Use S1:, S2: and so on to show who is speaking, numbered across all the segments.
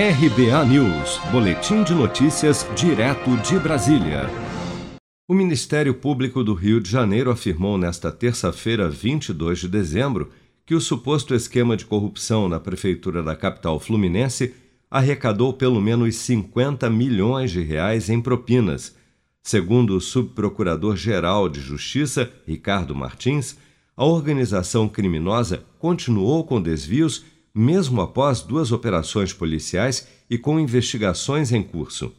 S1: RBA News, Boletim de Notícias, direto de Brasília. O Ministério Público do Rio de Janeiro afirmou nesta terça-feira, 22 de dezembro, que o suposto esquema de corrupção na prefeitura da capital fluminense arrecadou pelo menos 50 milhões de reais em propinas. Segundo o subprocurador-geral de Justiça, Ricardo Martins, a organização criminosa continuou com desvios mesmo após duas operações policiais e com investigações em curso.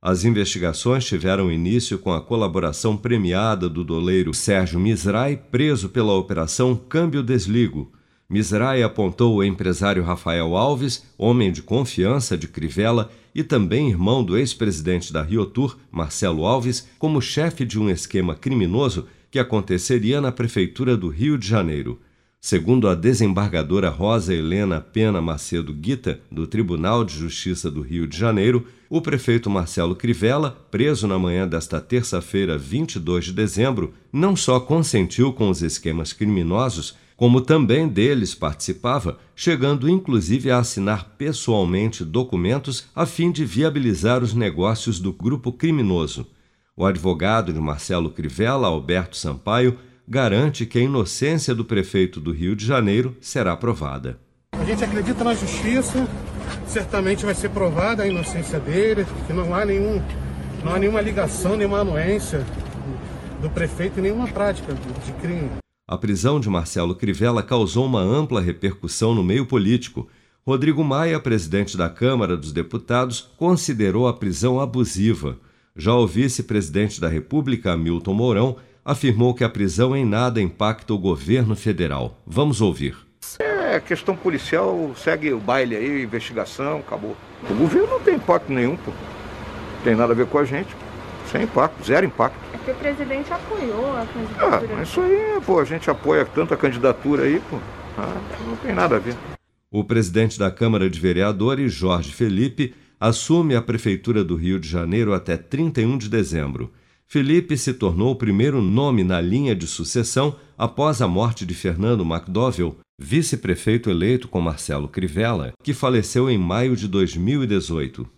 S1: As investigações tiveram início com a colaboração premiada do doleiro Sérgio Misrai, preso pela Operação Câmbio Desligo. Misrai apontou o empresário Rafael Alves, homem de confiança de Crivella e também irmão do ex-presidente da Riotur, Marcelo Alves, como chefe de um esquema criminoso que aconteceria na Prefeitura do Rio de Janeiro. Segundo a desembargadora Rosa Helena Pena Macedo Guita, do Tribunal de Justiça do Rio de Janeiro, o prefeito Marcelo Crivella, preso na manhã desta terça-feira, 22 de dezembro, não só consentiu com os esquemas criminosos, como também deles participava, chegando inclusive a assinar pessoalmente documentos a fim de viabilizar os negócios do grupo criminoso. O advogado de Marcelo Crivella, Alberto Sampaio, garante que a inocência do prefeito do Rio de Janeiro será provada.
S2: A gente acredita na justiça, certamente vai ser provada a inocência dele, que não há nenhum, não há nenhuma ligação, nenhuma anuência do prefeito, nenhuma prática de crime.
S1: A prisão de Marcelo Crivella causou uma ampla repercussão no meio político. Rodrigo Maia, presidente da Câmara dos Deputados, considerou a prisão abusiva. Já o vice-presidente da República, Milton Mourão, afirmou que a prisão em nada impacta o governo federal. Vamos ouvir.
S3: É, questão policial, segue o baile aí, investigação, acabou. O governo não tem impacto nenhum, pô. Não tem nada a ver com a gente. Sem impacto, zero impacto.
S4: É que o presidente apoiou a candidatura.
S3: Ah, isso aí, pô, a gente apoia tanta candidatura aí, pô. Ah, não tem nada a ver.
S1: O presidente da Câmara de Vereadores, Jorge Felipe, assume a Prefeitura do Rio de Janeiro até 31 de dezembro. Felipe se tornou o primeiro nome na linha de sucessão após a morte de Fernando McDowell, vice-prefeito eleito com Marcelo Crivella, que faleceu em maio de 2018.